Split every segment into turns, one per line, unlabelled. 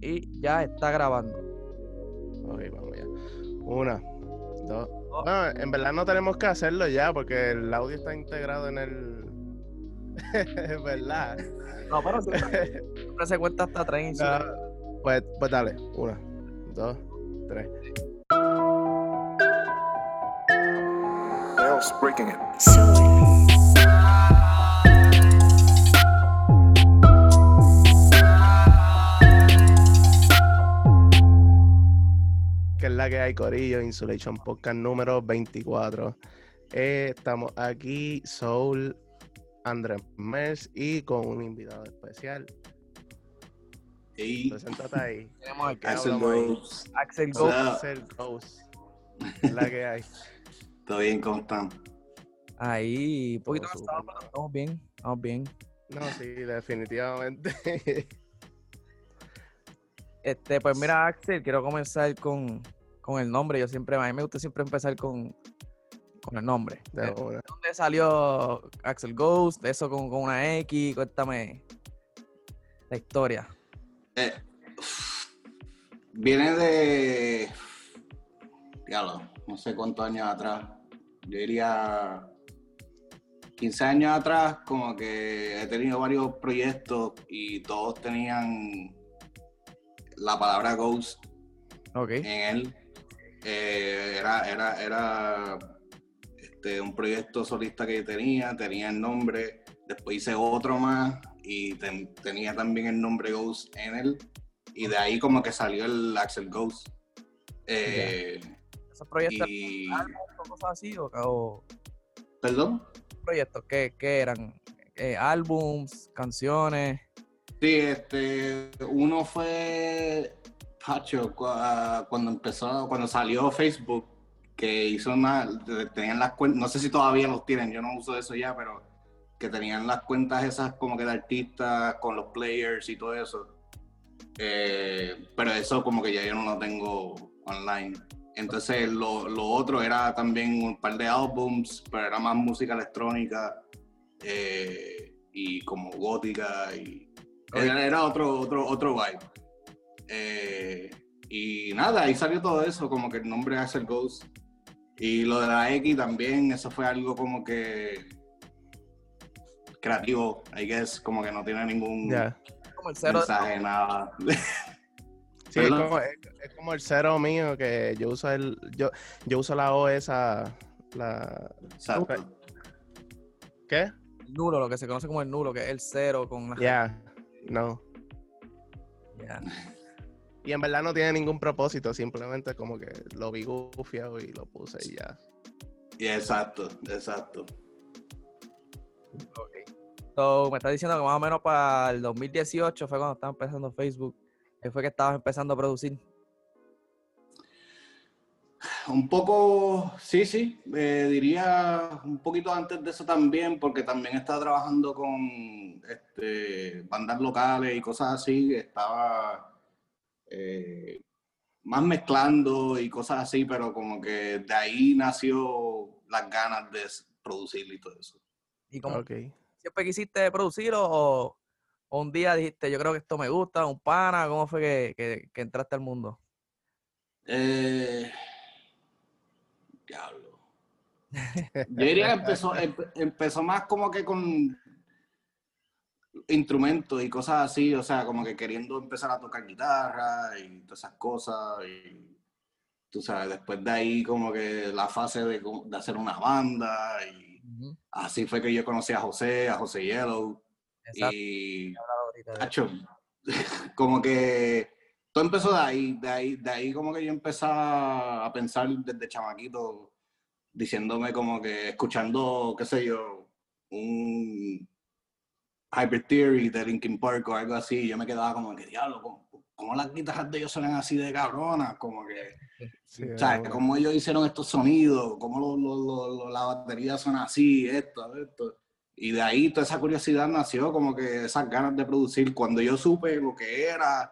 y ya está grabando.
Ok, vamos ya. Una, dos. Bueno, en verdad no tenemos que hacerlo ya porque el audio está integrado en el. es verdad.
No, pero siempre, siempre se cuenta hasta 30.
Ah, pues, pues dale. Una, dos, tres.
Bells breaking it.
La que hay, Corillo, Insulation Podcast número 24. Eh, estamos aquí, Soul, Andrés Mers y con un invitado especial.
Hey,
Preséntate ahí.
Tenemos aquí
Axel? Rose.
Axel
Ghost. Es la que hay.
¿Todo bien? ¿Cómo están?
Ahí, un poquito cansado, pero estamos bien, estamos bien.
No, sí, definitivamente.
Este, pues mira, Axel, quiero comenzar con, con el nombre. Yo siempre, a mí me gusta siempre empezar con, con el nombre.
De
¿De
una.
dónde salió Axel Ghost? De eso con, con una X, cuéntame la historia.
Eh, viene de. Diablo, no sé cuántos años atrás. Yo diría. 15 años atrás, como que he tenido varios proyectos y todos tenían la palabra ghost
Ok.
en él. Eh, era era, era este, un proyecto solista que tenía, tenía el nombre, después hice otro más y ten- tenía también el nombre Ghost en él. Y de ahí como que salió el Axel Ghost. Eh,
¿Esos proyectos
y...
cosas así? ¿O, o
¿Perdón?
proyectos? ¿Qué, qué eran? Eh, ¿Álbums? ¿Canciones?
Sí, este, uno fue Pacho cu- ah, cuando empezó, cuando salió Facebook, que hizo una, tenían las cuentas, no sé si todavía los tienen, yo no uso eso ya, pero que tenían las cuentas esas como que de artistas con los players y todo eso. Eh, pero eso como que ya yo no lo tengo online. Entonces lo, lo otro era también un par de álbums, pero era más música electrónica eh, y como gótica y era, era otro, otro, otro vibe. Eh, y nada, ahí salió todo eso, como que el nombre Axel Ghost. Y lo de la X también, eso fue algo como que creativo, I guess, como que no tiene ningún mensaje, nada.
Sí, es como, es, es como el cero mío que yo uso el. Yo, yo uso la O esa. La.
Exacto.
¿Qué?
el nulo, lo que se conoce como el nulo, que es el cero con la...
Ya. No.
Ya.
Y en verdad no tiene ningún propósito, simplemente como que lo vi gufiado y lo puse y ya.
Y exacto, exacto.
Ok. So, me estás diciendo que más o menos para el 2018 fue cuando estaba empezando Facebook, que fue que estabas empezando a producir.
Un poco, sí, sí, eh, diría un poquito antes de eso también, porque también estaba trabajando con este, bandas locales y cosas así, estaba eh, más mezclando y cosas así, pero como que de ahí nació las ganas de producir y todo eso.
¿Y como siempre quisiste producir o, o un día dijiste, yo creo que esto me gusta, un pana? ¿Cómo fue que, que- que entraste al mundo?
Eh, diablo. Yo diría que empezó, empe- empezó más como que con instrumentos y cosas así, o sea, como que queriendo empezar a tocar guitarra y todas esas cosas. Y tú sabes, después de ahí como que la fase de, hacer una banda y así fue que yo conocí a José, a José Yellow
Exacto.
y Tacho, como que todo empezó de ahí, de ahí, de ahí como que yo empezaba a pensar desde chamaquito, diciéndome como que, escuchando, qué sé yo, un Hyper Theory de Linkin Park o algo así, yo me quedaba como que, diablo, ¿cómo, cómo las guitarras de ellos suenan así de cabronas? Como que,
Sí,
o sea,
bueno.
cómo ellos hicieron estos sonidos, cómo lo- lo- lo- la batería suena así, esto, esto. Y de ahí toda esa curiosidad nació, como que esas ganas de producir. Cuando yo supe lo que era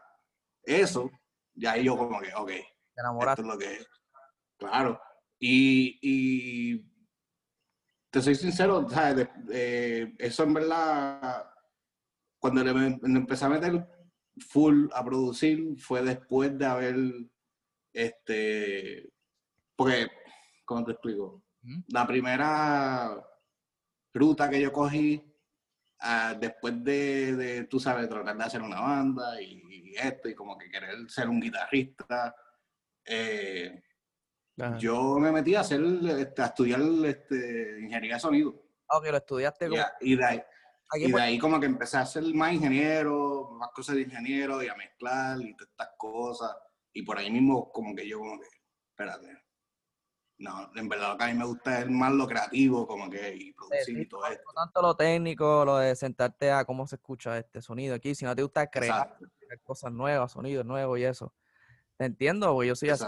eso, ya ahí yo como que, ok, esto es lo que es. Claro. Y, y te soy sincero, eh, eso en verdad, cuando le, me- empecé a meter full a producir fue después de haber, este, porque, ¿cómo te explico? La primera ruta que yo cogí, ah, después de, de, tú sabes, tratar de hacer una banda y, y esto, y como que querer ser un guitarrista, eh,
Ajá.
yo me metí a hacer, este, a estudiar este, ingeniería de sonido.
Ah, ok, lo estudiaste
Y,
como
a- y de ahí, y de como que empecé a ser más ingeniero, más cosas de ingeniero y a mezclar y todas estas cosas. Y por ahí mismo como que yo como que, espérate. No, en verdad lo que a mí me gusta es más lo creativo, como que, y producir
sí,
y todo esto.
no tanto lo técnico, lo de sentarte a cómo se escucha este sonido aquí, si no te gusta crear,
Exacto,
cosas nuevas, sonidos nuevos y eso. Te entiendo, porque yo soy así.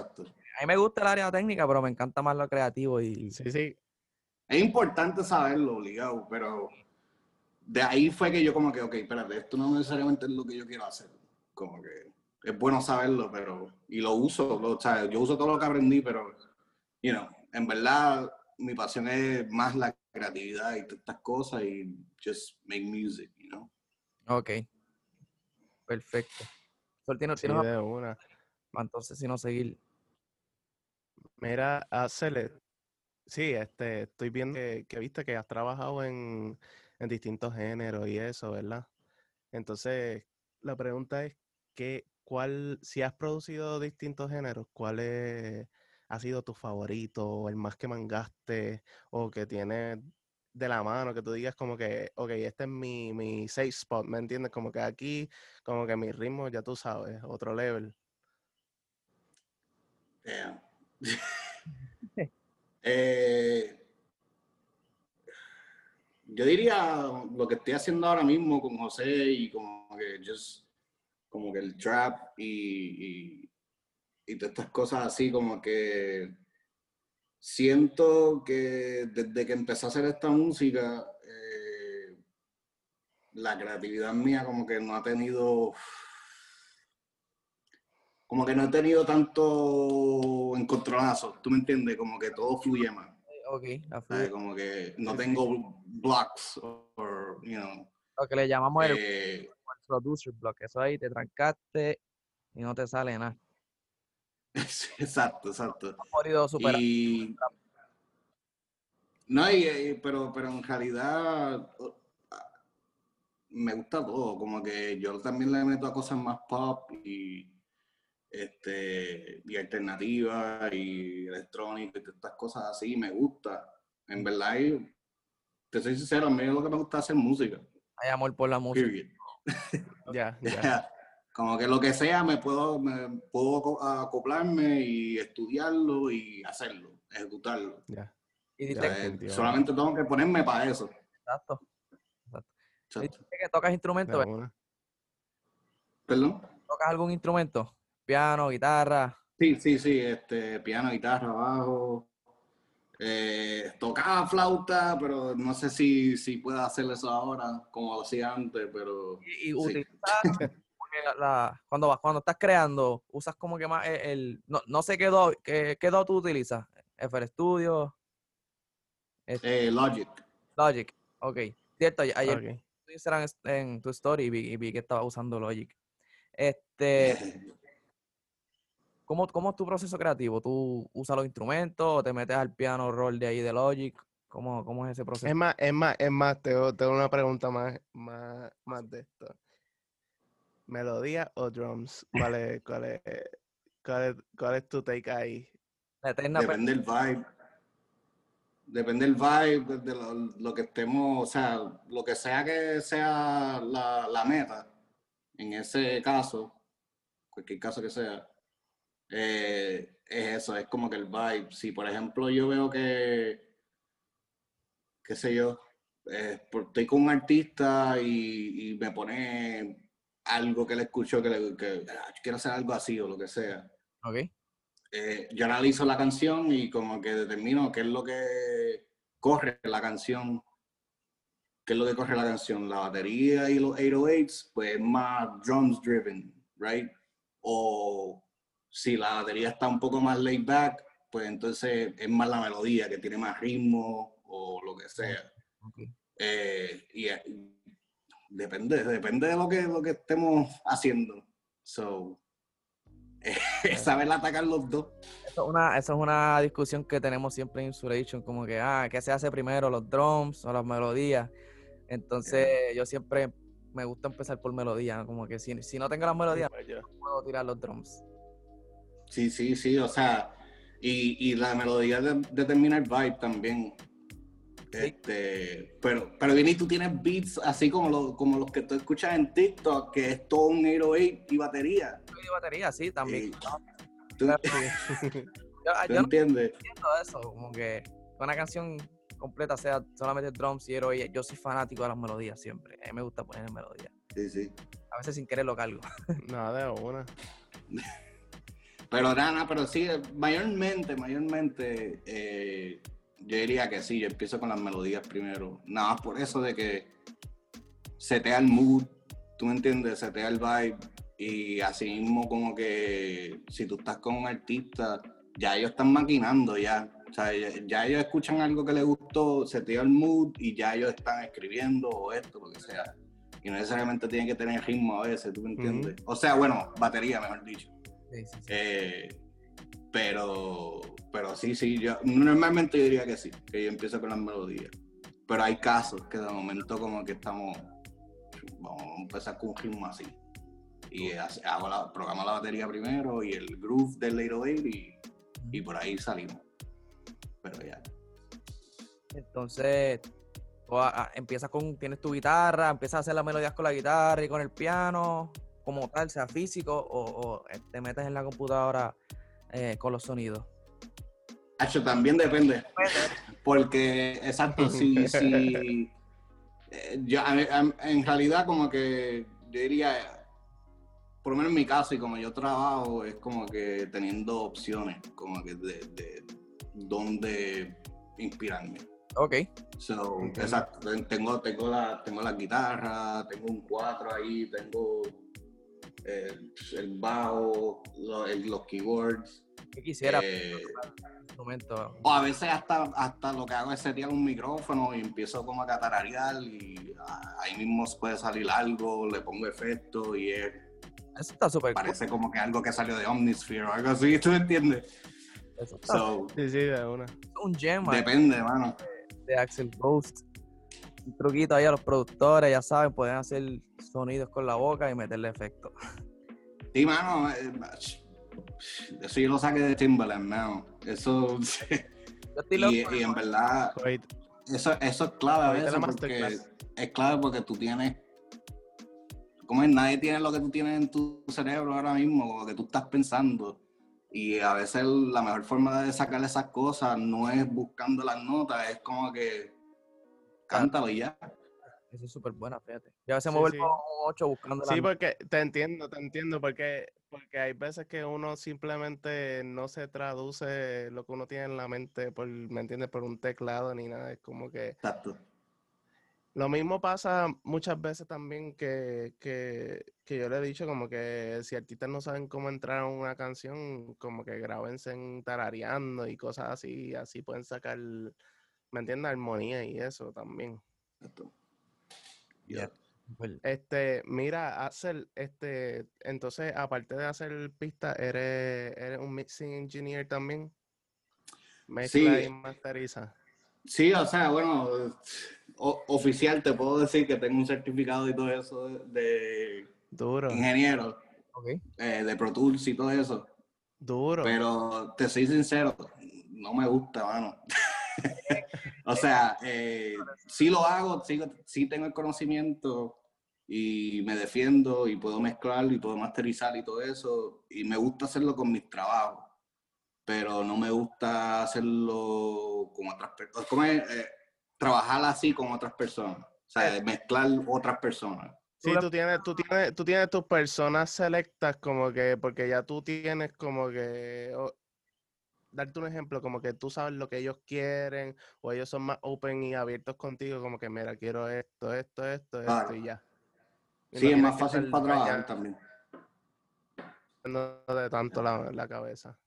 A mí me gusta el área técnica, pero me encanta más lo creativo y
Sí, sí.
Es importante saberlo, obligado, pero de ahí fue que yo como que, ok, espérate, esto no necesariamente es lo que yo quiero hacer. Como que es bueno saberlo, pero, y lo uso, lo, o sea, yo uso todo lo que aprendí, pero, you know, en verdad mi pasión es más la creatividad y todas estas cosas y just make music, you know.
Ok. Perfecto. Sol, ¿tienes,
Sí,
una. entonces, si no seguir.
Mira, Acele, sí, este, estoy viendo que, que viste que has trabajado en, en distintos géneros y eso, ¿verdad? Entonces, la pregunta es, ¿qué, cuál, si has producido distintos géneros, cuál es- ha sido tu favorito, o el más que mangaste, o que tienes de la mano, que tú digas como que, ok, este es mi, mi safe spot, ¿me entiendes? Como que aquí, como que mi ritmo, ya tú sabes, otro level.
Eh, yo diría lo que estoy haciendo ahora mismo con José y como que just como que el trap y, y, todas estas cosas así como que siento que desde que empecé a hacer esta música eh, la creatividad mía como que no ha tenido como que no he tenido tanto encontronazo, ¿tú me entiendes? Como que todo fluye más.
Ok, la
¿sabes?
fluye.
Como que no tengo blocks o, you know.
Lo que le llamamos el,
eh,
el producer block. Eso ahí te trancaste y no te sale nada.
exacto, exacto. Y no, y, y- pero, pero en realidad me gusta todo, como que yo también le meto a cosas más pop y este y alternativas y electrónica y todas estas cosas así, me gusta. En verdad, y te soy sincero, a mí lo que me gusta es hacer música,
Hay amor por la música.
Ya.
Como que lo que sea, me puedo, me puedo aco- acoplarme y estudiarlo y hacerlo, ejecutarlo.
Ya.
Eh, solamente tengo que ponerme para eso.
exacto.
Exacto.
Dices que tocas instrumentos.
¿Perdón?
¿Tocas algún instrumento? Piano, guitarra.
Sí, sí, sí, este, piano, guitarra, bajo. Eh, tocaba flauta, pero no sé si, si puedo hacer eso ahora como lo hacía antes, pero
Y, y
Sí.
la- la- cuando, vas- cuando estás creando, usas como que más el, el- no, no sé qué do, qué, qué do tú utilizas. FL Studio,
eh, Logic.
Logic. Ok. Cierto, ayer
Ok.
tu Instagram es- en tu story y vi, y vi que estaba usando Logic. Este, ¿cómo, ¿Cómo es tu proceso creativo? ¿Tú usas los instrumentos o te metes al piano roll de ahí de Logic? ¿Cómo, cómo es ese proceso?
Es más, es más, es más, tengo, tengo una pregunta más, más, más de esto. ¿Melodía o drums? ¿Cuál es, cuál es, cuál es, cuál es tu take ahí?
La eterna pe-
Depende del vibe. Depende del vibe, de lo, lo que estemos, o sea, lo que sea que sea la, la meta, en ese caso, cualquier caso que sea, eh, es eso, es como que el vibe. Si por ejemplo yo veo que, qué sé yo, eh, estoy con un artista y, y me pone algo que le escucho que, le, que "Ah, quiero hacer algo así o lo que sea
Ok.
eh, yo analizo la canción y como que determino qué es lo que corre la canción, qué es lo que corre la canción, la batería y los 808s, pues es más drums driven, right? O si la batería está un poco más laid back, pues entonces es más la melodía que tiene más ritmo o lo que sea. Eh, y depende, depende de lo que, lo que estemos haciendo. So, saber atacar los dos.
Eso es, una, eso es una discusión que tenemos siempre en Insurrection, como que, ah, ¿qué se hace primero, los drums o las melodías? Entonces, yo siempre me gusta empezar por melodía, como que si, si no tengo las melodías, no puedo tirar los drums.
Sí, sí, sí, o sea, y, y la melodía de- determina el vibe también. Este, pero, pero Vini, tú tienes beats así como, los como los que tú escuchas en TikTok, que es todo un 808 y batería.
Y batería, sí, también.
Y tú,
Claro,
¿tú
Yo, yo no
entiendes?
entiendo eso, como que una canción completa sea solamente drums y héroe, yo soy fanático de las melodías siempre. A mí me gusta poner melodías.
Sí, sí.
A veces sin querer lo cargo.
Nada de una.
Pero nada, pero sí, mayormente, mayormente, eh, yo diría que sí, yo empiezo con las melodías primero. Nada más por eso de que setea el mood, tú me entiendes, setea el vibe. Y así mismo como que si tú estás con un artista, ya ellos están maquinando ya. O sea, ya, ya ellos escuchan algo que les gustó, setea el mood y ya ellos están escribiendo o esto, lo que sea. Y no necesariamente tienen que tener ritmo a veces, ¿tú me entiendes? O sea, bueno, batería, mejor dicho.
Sí, sí, sí.
Eh, pero, pero sí, sí, yo normalmente yo diría que sí, que yo empiezo con las melodías. Pero hay casos que de momento como que estamos, vamos a empezar con un ritmo así. Y hace- hago la, la batería primero y el groove del Late Eight y, y por ahí salimos. Pero ya.
Entonces, empiezas con, tienes tu guitarra, empiezas a hacer las melodías con la guitarra y con el piano, como tal, sea físico, o, o, eh, te metes en la computadora eh, con los sonidos.
Hacho, también depende. Porque, exacto, si, si eh, yo, a a en realidad como que yo diría, por lo menos en mi caso y como yo trabajo, es como que teniendo opciones, como que de, de dónde inspirarme.
Ok.
So, exacto, tengo, tengo, la, tengo la guitarra, tengo un cuatro ahí, tengo el, el bajo, lo- el- los keyboards.
¿Qué quisiera
eh, o a veces hasta, hasta lo que hago es setear un micrófono y empiezo como a catararear y ah, ahí mismo puede salir algo, le pongo efecto y es-
Eso está súper cool.
parece como que algo que salió de Omnisphere o algo así, ¿tú me entiendes?
Eso está
So,
Sí, sí, de una.
un gem
depende, mano.
de Axel Ghost. Un truquito ahí a los productores, ya saben, pueden hacer sonidos con la boca y meterle efecto.
Sí, mano, eh, eso yo lo saqué de Timbaland, mano. Eso,
Yo estoy loco
y, y en
eso.
verdad, eso, eso es clave a
Ahorita
veces
la
porque es clave porque tú tienes como es nadie tiene lo que tú tienes en tu cerebro ahora mismo lo que tú estás pensando y a veces la mejor forma de sacar esas cosas no es buscando las notas es como que cántalo y ya
Eso es súper buena, fíjate. Yo a veces
Sí, sí.
un 8 buscando la
Sí, porque te entiendo, te entiendo, porque, porque hay veces que uno simplemente no se traduce lo que uno tiene en la mente, por, ¿me entiendes? Por un teclado ni nada. Es como que
exacto
lo mismo pasa muchas veces también que, que, que yo le he dicho como que si artistas no saben cómo entrar a una canción, como que grábense en tarareando y cosas así, así pueden sacar, ¿me entiendes? Armonía y eso también.
exacto
Yeah.
Este, mira, Axel, este, entonces, aparte de hacer pistas, ¿eres, eres un mixing engineer también? Mezcla
Sí.
y masteriza.
sí o sea bueno o- oficial te puedo decir que tengo un certificado y todo eso de, de
Duro,
ingeniero
Ok.
eh, de Pro Tools y todo eso
duro.
Pero te soy sincero, no me gusta, mano. o sea, eh, sí lo hago, sí, sí tengo el conocimiento y me defiendo y puedo mezclar y puedo masterizar y todo eso. Y me gusta hacerlo con mis trabajos, pero no me gusta hacerlo con otras personas. ¿Cómo es? Eh, trabajar así con otras personas. O sea, mezclar otras personas.
Sí,
Tú
tienes, tú tienes, tú tienes tus personas selectas como que, porque ya tú tienes como que, darte un ejemplo, como que tú sabes lo que ellos quieren, o ellos son más open y abiertos contigo, como que mira, quiero esto, esto, esto, esto y ya. Y no
Sí, es más fácil para trabajar también.
de tanto la, la cabeza.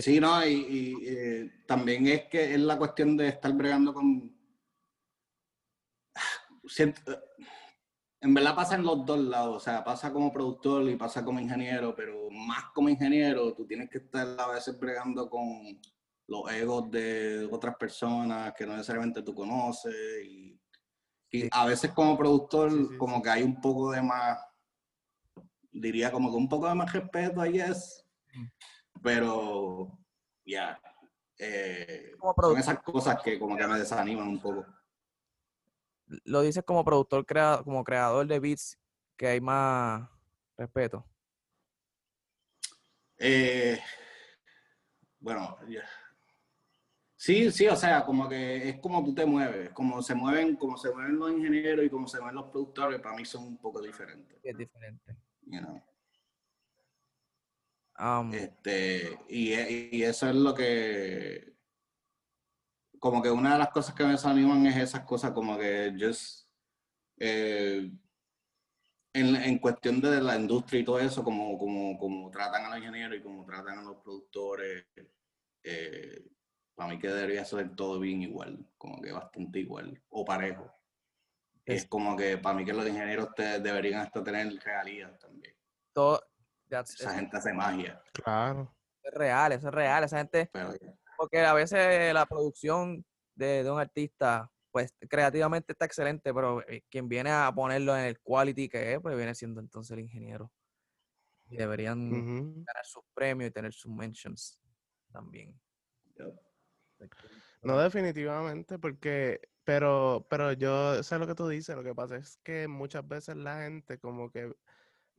Sí, no, y, y, eh, también es que es la cuestión de estar bregando con. Siento- en verdad pasa en los dos lados, o sea, pasa como productor y pasa como ingeniero, pero más como ingeniero, tú tienes que estar a veces bregando con los egos de otras personas que no necesariamente tú conoces y, y a veces como productor
Sí, sí,
como
sí.
que hay un poco de más, diría como que un poco de más respeto, guess,
Mm.
pero ya, eh,
Como
son esas cosas que como que me desaniman un poco.
Lo dices como productor, crea- como creador de beats, que hay más respeto.
Eh, bueno. Sí, sí, o sea, como que es como tú te mueves, como se mueven, como se mueven los ingenieros y como se mueven los productores, para mí son un poco diferentes,
Es diferente.
you know.
Am,
Este, y, y eso es lo que, como que una de las cosas que me desaniman es esas cosas, como que just, eh, en, en cuestión de la industria y todo eso, como, como, como tratan a los ingenieros y como tratan a los productores, eh, para mí que debería ser todo bien igual, como que bastante igual, o parejo.
Es-
Es como que para mí que los ingenieros te- deberían hasta tener realidad también.
todo, that's-
Esa
es,
gente hace magia,
Claro.
es real, eso es real. Esa gente,
pero
porque a veces la producción de, de un artista, pues creativamente está excelente, pero eh, quien viene a ponerlo en el quality que es, pues viene siendo entonces el ingeniero. Y deberían
Ujú.
ganar sus premios y tener sus mentions también.
No, definitivamente, porque, pero, pero yo sé lo que tú dices, lo que pasa es que muchas veces la gente como que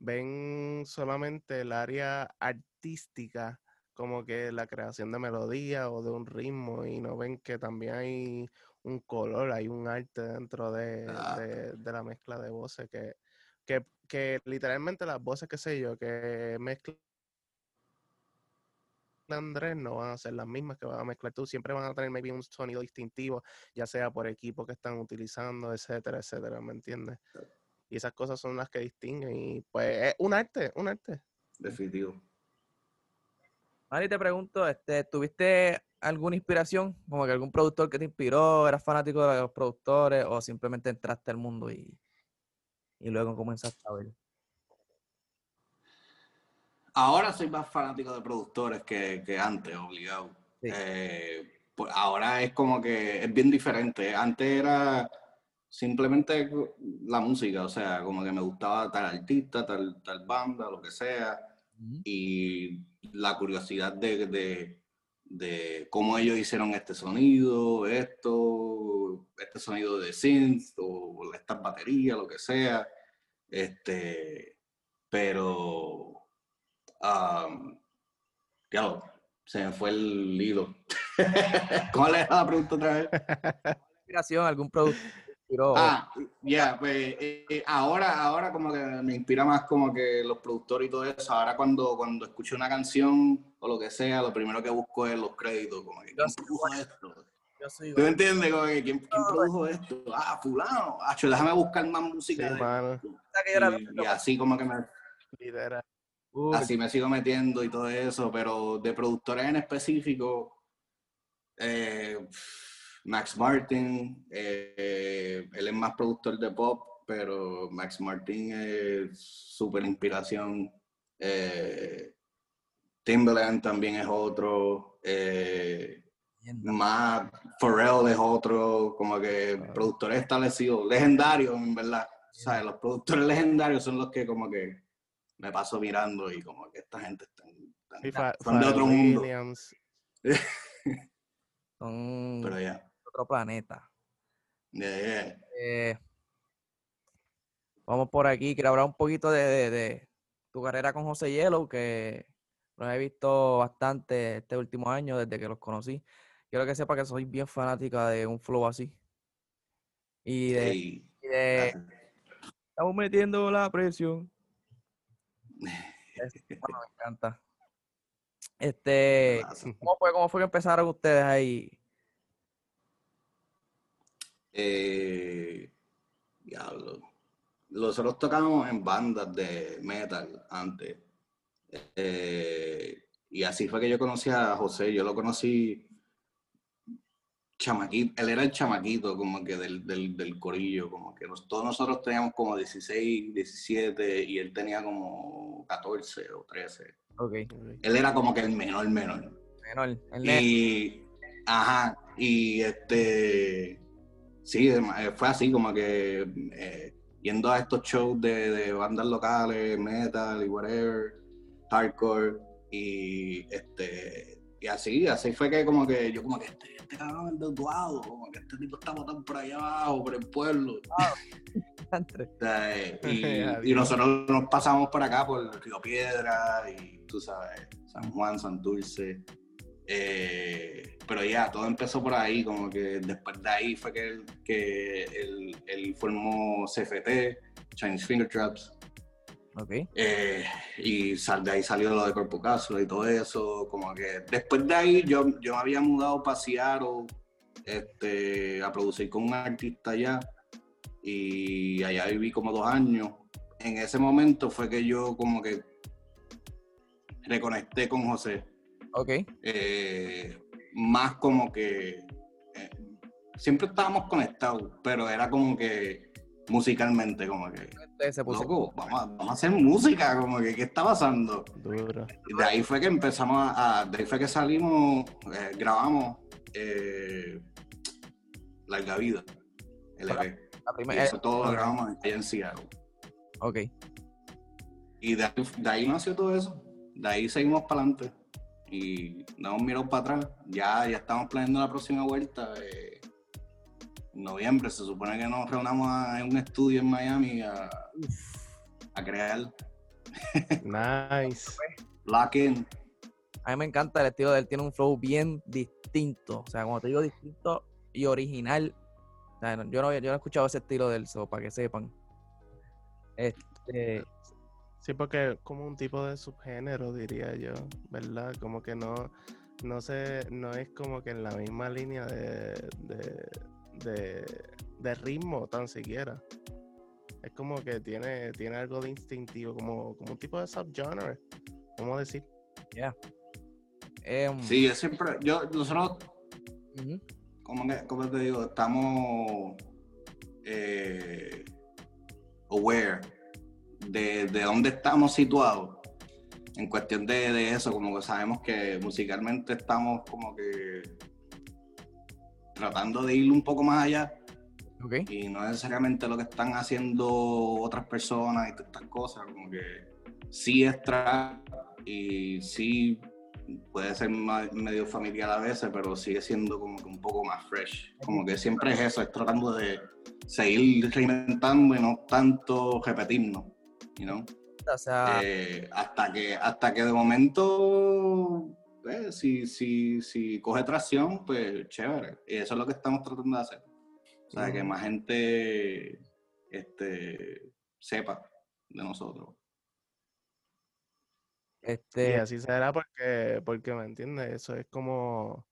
ven solamente el área artística, como que la creación de melodía o de un ritmo, y no ven que también hay un color, hay un arte dentro de,
Exacto.
de- de la mezcla de voces, que, que, que literalmente las voces, qué sé yo, que mezclan Andrés no van a ser las mismas que van a mezclar tú, siempre van a tener maybe un sonido distintivo, ya sea por equipo que están utilizando, etcétera, etcétera, ¿me entiendes? Y esas cosas son las que distinguen y pues es un arte, un arte.
definitivo.
Mari, te pregunto, este, ¿tuviste alguna inspiración? Como que algún productor que te inspiró, eras fanático de los productores o simplemente entraste al mundo y, y luego comenzaste a ver?
Ahora soy más fanático de productores que, que antes, obligado.
Sí.
Eh, pues ahora es como que es bien diferente. Antes era simplemente la música, o sea, como que me gustaba tal artista, tal, tal banda, lo que sea, y la curiosidad de, de, de cómo ellos hicieron este sonido, esto, este sonido de synth, o estas baterías, lo que sea. Este, pero Um, diablo, se me fue el hilo. ¿Cuál era la pregunta otra vez?
¿Algún te inspiró?
Ah, ya, pues eh, eh, ahora, ahora como que me inspira más como que los productores y todo eso. Ahora cuando, cuando escucho una canción o lo que sea, lo primero que busco es los créditos, como que
Yo
¿quién produjo esto? ¿Tú me entiendes? Como que ¿quién, quién produjo esto? Ah, fulano. Acho, déjame buscar más
Sí,
música. de- y, y así como que me,
lidera.
Uh,
así me sigo metiendo y todo eso, pero de productores en específico, eh, Max Martin, eh, él es más productor de pop, pero Max Martin es súper inspiración. Eh, Timbaland también es otro. Eh, más Pharrell es otro, como que
Claro.
productores establecidos, legendarios en verdad. O sea, los productores legendarios son los que como que me paso mirando y como que esta gente está,
Sí,
son de otro mundo.
Williams.
Pero ya,
otro planeta. Eh, vamos por aquí. Quiero hablar un poquito de, de- de tu carrera con José Yellow, que los he visto bastante este último año desde que los conocí. Quiero que sepa que soy bien fanática de un flow así. Y de, y estamos metiendo la presión. Es- bueno, me encanta. Este. ¿cómo fue, cómo fue que empezaron ustedes ahí?
Eh, diablo. Nosotros tocamos en bandas de metal antes. Eh, y así fue que yo conocí a José. Yo lo conocí chamaquito, él era el chamaquito como que del, del, del corillo, como que nos- todos nosotros teníamos como 16, 17 y él tenía como 14 o 13.
Ok.
Él era como que el menor, menor.
Menor, el.
Y, ajá, y este, sí, eh, fue así como que eh, yendo a estos shows de, de bandas locales, metal y whatever, hardcore, y este, y así, así fue que como que yo como que este, este cabrón es desduado, como que este tipo está botando por allá abajo, por el pueblo. Eh, y, y nosotros nos pasamos por acá, por Río Piedra y tú sabes, San Juan, Santurce. Eh, pero ya, todo empezó por ahí, como que después de ahí fue que él, que él, él formó CFT, Chinese Finger Traps,
Ok.
eh, y sal, de ahí salió lo de Corpo Cápsula y todo eso, como que después de ahí yo, yo me había mudado para Seattle este, a producir con un artista allá y allá viví como dos años. En ese momento fue que yo como que reconecté con José,
Ok.
eh, más como que eh, siempre estábamos conectados, pero era como que musicalmente como que
se puso.
loco, vamos a, vamos a hacer música, como que, ¿qué está pasando?
Duro.
Y de ahí fue que empezamos a, a- de ahí fue que salimos, eh, grabamos eh, Larga Vida, LP.
La
Y eso todo lo grabamos allá en Seattle.
Ok.
Y de, ahí- de ahí nació todo eso. De ahí seguimos para adelante. Y no hemos mirado para atrás. Ya, ya estamos planeando la próxima vuelta. eh, en noviembre se supone que nos reunamos a- en un estudio en Miami a, a crear
Nice.
Lock In.
A mí me encanta el estilo de él. Tiene un flow bien distinto. O sea, cuando te digo distinto y original. o sea, no- yo, no, yo no he escuchado ese estilo del so, para que sepan. Este,
Sí, porque es como un tipo de subgénero, diría yo, ¿verdad? Como que no, no sé, no es como que en la misma línea de, de, de, de ritmo tan siquiera. Es como que tiene, tiene algo de instintivo, como, como un tipo de subgenre, ¿cómo decir?
em,
Sí, yo siempre, yo, nosotros, como, como te digo, estamos eh, aware de, de dónde estamos situados en cuestión de, de eso, como que sabemos que musicalmente estamos como que tratando de ir un poco más allá. Y no necesariamente lo que están haciendo otras personas y todas estas cosas, como que sí es trap y sí puede ser medio familiar a veces, pero sigue siendo como que un poco más fresh. Como que siempre es eso, es tratando de seguir reinventando y no tanto repetirnos, you know?
O sea,
Eh, hasta que hasta que de momento eh, si, si, si coge tracción pues chévere. Y eso es lo que estamos tratando de hacer. O sea que más gente este sepa de nosotros.
Y
este,
así será porque, porque me entiendes, eso es como,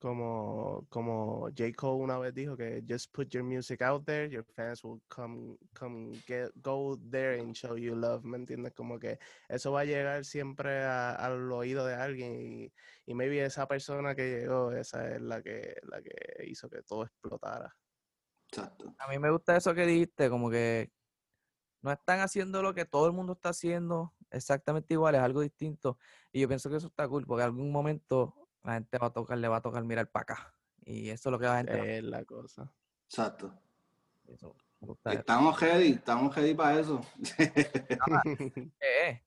como, como J. Cole una vez dijo que just put your music out there, your fans will come, come get, go there and show you love, ¿me entiendes? Como que eso va a llegar siempre a- al oído de alguien y, y maybe esa persona que llegó, esa es la que, la que hizo que todo explotara.
exacto
a mí me gusta eso que dijiste, como que no están haciendo lo que todo el mundo está haciendo exactamente igual, es algo distinto. Y yo pienso que eso está cool, porque en algún momento la gente va a tocar, le va a tocar mirar para acá. Y eso es lo que la gente va a
Es la cosa.
exacto
eso,
estamos ready estamos ready para eso
Eh,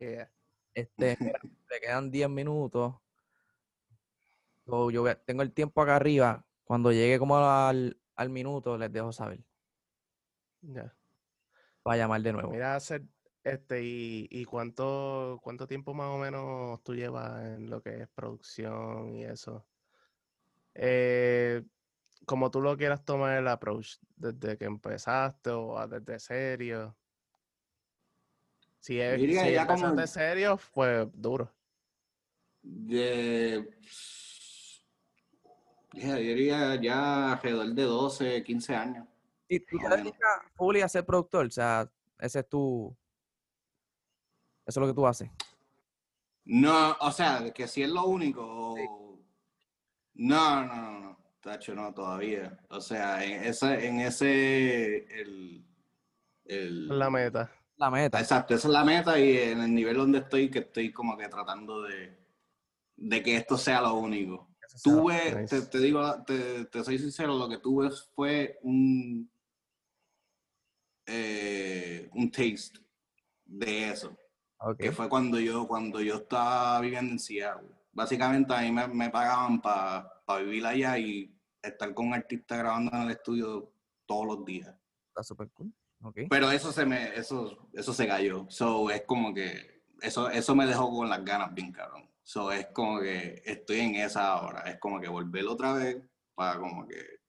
Yeah.
Este, le quedan 10 minutos. So, yo voy a- tengo el tiempo acá arriba. Cuando llegue como al, al minuto, les dejo saber.
Ya.
Para llamar de nuevo.
Mira, hacer este y, y cuánto cuánto tiempo más o menos tú llevas en lo que es producción y eso. Eh, como tú lo quieras tomar el approach, desde que empezaste o a- desde serio. Si, es, si
ya como-
empezaste serio, fue duro.
de yo diría ya alrededor de 12 15 años
Y tú te dedicas a ser productor. O sea, ese es tu. Eso es lo que tú haces.
No, o sea, que si es lo único. No, no, no, no. tacho, no, todavía. O sea, en ese, en ese, el, el-
La meta.
La meta.
Exacto, esa es la meta y en el nivel donde estoy, que estoy como que tratando de, de que esto sea lo único. Tuve,
Nice.
te, te digo, te, te soy sincero, lo que tuve fue un, eh, un taste de eso, Que fue cuando yo, cuando yo estaba viviendo en Seattle. Básicamente a mí me, me pagaban para vivir allá y estar con un artista grabando en el estudio todos los días.
Está súper cool.
Pero eso se me, eso, eso se cayó. So es como que eso, eso me dejó con las ganas bien cabrón. So es como que estoy en esa ahora. Es como que volver otra vez para como que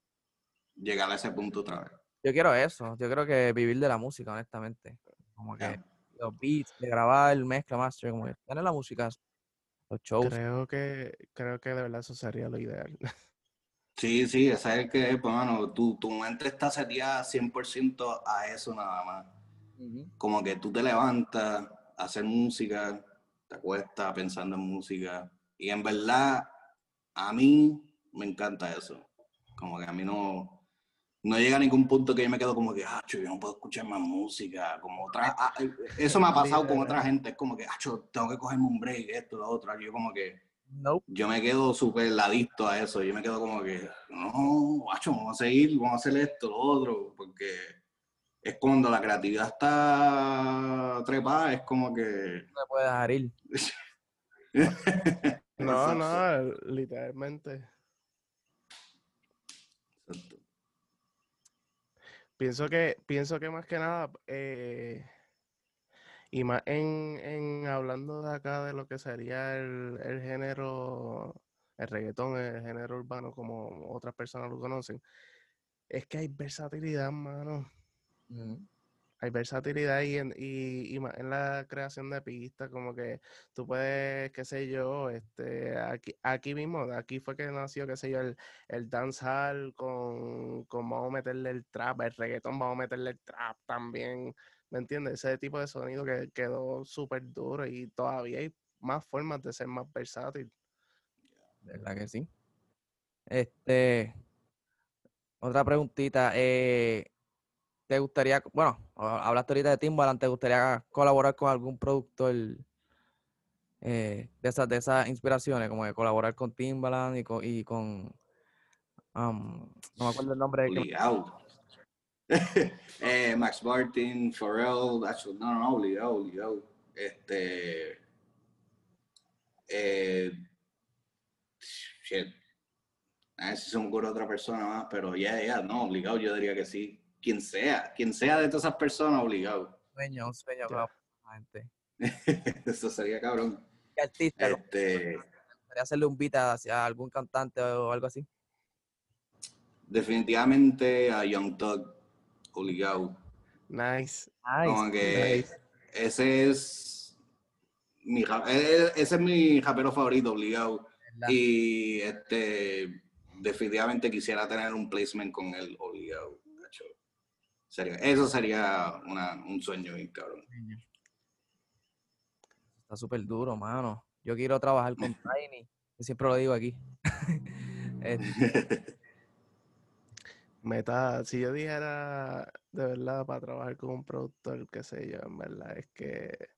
llegar a ese punto otra vez.
Yo quiero eso. Yo creo que vivir de la música, honestamente. Como que. Los beats, de grabar, mezcla, master, como que tener la música, los shows.
Creo que, creo que de verdad eso sería lo ideal.
Sí, sí, ese es el que es, pues, mano, tu, tu mente está seteada 100% a eso nada más. Como que tú te levantas a hacer música, te acuestas pensando en música. Y en verdad, a mí me encanta eso. Como que a mí no, no llega a ningún punto que yo me quedo como que, ah, yo no puedo escuchar más música. Como otra, ah, eh, eso me ha pasado con otra gente. Es como que, ah, tengo que cogerme un break, esto, lo otro. Yo como que,
Nope.
yo me quedo súper adicto a eso. Yo me quedo como que, no, macho, vamos a seguir, vamos a hacer esto, lo otro, porque es cuando la creatividad está trepada, es como que...
No te puedes dejar ir.
No, no, literalmente.
Exacto.
Pienso que, pienso que más que nada, eh, y más en, en hablando de acá de lo que sería el, el género, el reggaetón, el género urbano, como otras personas lo conocen, es que hay versatilidad, mano. Hay versatilidad y en, la creación de pistas, como que tú puedes, qué sé yo, este, aquí, aquí mismo, aquí fue que nació, qué sé yo, el, el dancehall con, con vamos a meterle el trap, el reggaetón, vamos a meterle el trap también, ¿me entiendes? Ese tipo de sonido que quedó súper duro y todavía hay más formas de ser más versátil.
Verdad que sí. Este, otra preguntita. eh, ¿te gustaría, bueno, ha- hablaste ahorita de Timbaland, ¿te gustaría colaborar con algún productor eh, de esas, de esas inspiraciones? Como que colaborar con Timbaland y con, y con no me acuerdo el nombre.
Obligado. eh, Max Martin, Pharrell, no, no, obligado, obligado. Este. Eh, shit. A ver si se me ocurre otra persona más, pero ya, ya, no, obligado, yo diría que sí. Quien sea, quien sea de todas esas personas, obligado.
sueño, un sueño gente.
Eso sería cabrón.
¿Qué artista? ¿Te
Este,
gustaría hacerle un beat hacia algún cantante o algo así?
definitivamente a Young Thug, obligado.
Nice.
Como que
nice.
ese es mi e- e- ese es mi rapero favorito, obligado. Y este definitivamente quisiera tener un placement con él, obligado. Sería- eso sería una- un sueño, bien cabrón.
Está súper duro, mano. Yo quiero trabajar con Tiny. Yo siempre lo digo aquí. Este,
Meta, si yo dijera de verdad para trabajar con un productor, qué sé yo, en verdad es que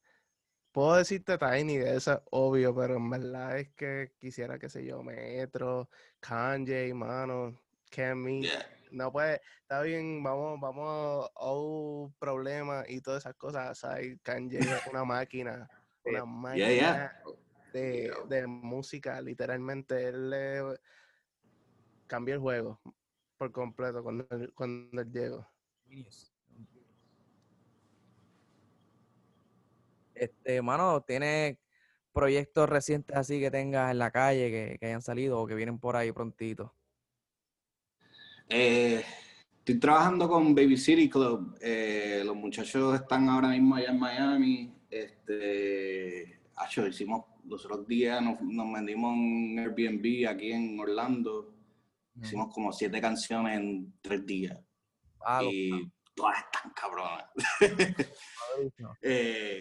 puedo decirte Tiny, eso es obvio, pero en verdad es que quisiera, qué sé yo, Metro, Kanye, mano, Kemi,
Yeah.
No puede, está bien, vamos, vamos a un problema y todas esas cosas, ¿sabes? Kanye es una máquina, una
Yeah,
máquina
yeah.
de, de música, literalmente, él le cambió el juego por completo cuando, él- cuando él llegó.
este, mano, ¿tiene proyectos recientes así que tengas en la calle que, que hayan salido o que vienen por ahí prontito?
Eh, estoy trabajando con Baby City Club. Eh, los muchachos están ahora mismo allá en Miami. Este, acho, hicimos los otros días, nos, nos vendimos un Airbnb aquí en Orlando. Hicimos como siete canciones en tres días.
Ah,
y todas están cabronas.
durísimo.
Eh.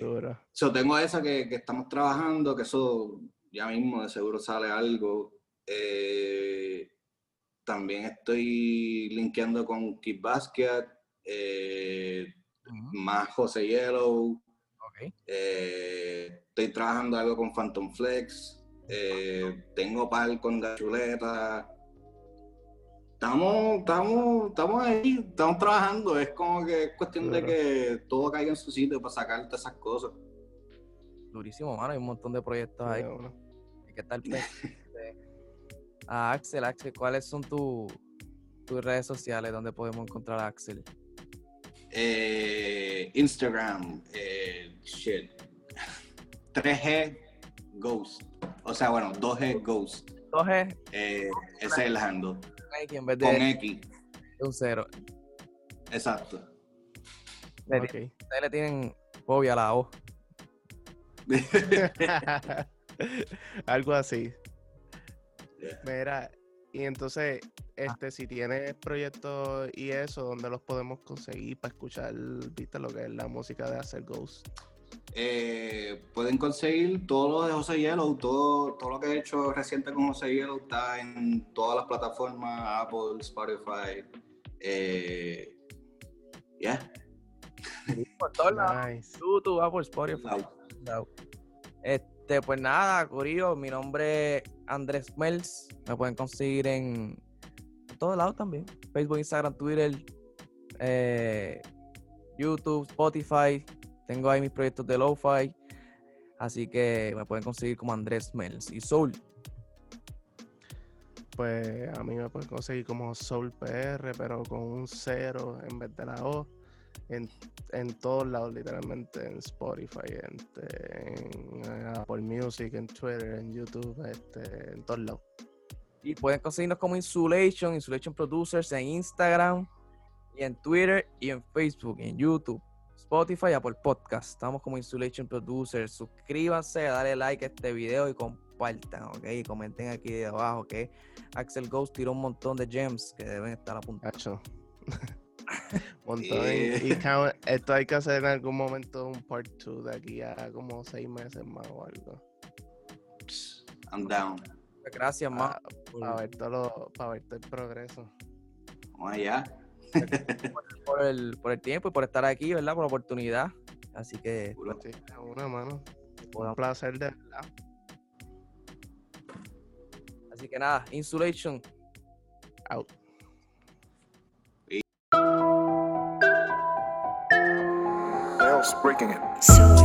So, tengo esa que, que estamos trabajando, que eso ya mismo de seguro sale algo. Eh, también estoy linkeando con Kid Basket, eh, más José Yellow. eh, estoy trabajando algo con Phantom Flex. eh, tengo par con la chuleta. Estamos, estamos, estamos ahí, estamos trabajando. Es como que es cuestión de que todo caiga en su sitio para sacarte esas cosas.
Durísimo, mano. Hay un montón de proyectos ahí. Hay que estar Ah, Axel, Axel, ¿cuáles son tu- tus redes sociales donde podemos encontrar a Axel?
Eh, Instagram, eh, shit. 3G Ghost. O sea, bueno, 2G Ghost.
Entonces,
Eh, ese es el handle.
X en vez
Con
de
X.
un cero.
Exacto.
Le,
Ok.
Ustedes le tienen fobia a la O.
Algo así.
Yeah.
Mira, y entonces, este, si tienes proyectos y eso, ¿dónde los podemos conseguir para escuchar, viste, lo que es la música de Hacer Ghost?
Eh, pueden conseguir todo lo de José Yellow, todo, todo lo que he hecho reciente con José Yellow está en todas las plataformas, Apple, Spotify. Eh, yeah.
Por todos lados.
Nice.
YouTube, Apple, Spotify. Este, pues nada, Corillo, mi nombre es Andrés Mels. Me pueden conseguir en todos lados también. Facebook, Instagram, Twitter, eh, YouTube, Spotify. Tengo ahí mis proyectos de Lo-Fi. Así que me pueden conseguir como Andrés Mels. Y Soul,
Pues a mí me pueden conseguir como Soul PR, pero con un cero en vez de la O. En, en todos lados, literalmente, en Spotify, en, en Apple Music, en Twitter, en YouTube, este, en todos lados.
Y pueden conseguirnos como Insulation, Insulation Producers en Instagram, y en Twitter, y en Facebook, y en YouTube, Spotify, Apple Podcast. Estamos como Insulation Producers. Suscríbanse, dale like a este video y compartan, ¿ok? Y comenten aquí de abajo que Axel Ghost tiró un montón de gems que deben estar apuntados.
Montón.
Eh.
Y count- esto hay que hacer en algún momento un part 2 de aquí a como seis meses más o algo.
I'm down.
Gracias, más.
Para ver todo lo- para ver todo el progreso.
Vamos allá.
por el, por el tiempo y por estar aquí, ¿verdad? Por la oportunidad. Así que.
Sí, una mano. Un placer de verdad.
Así que nada, Insulation.
Out.
Nails breaking it.
Soul.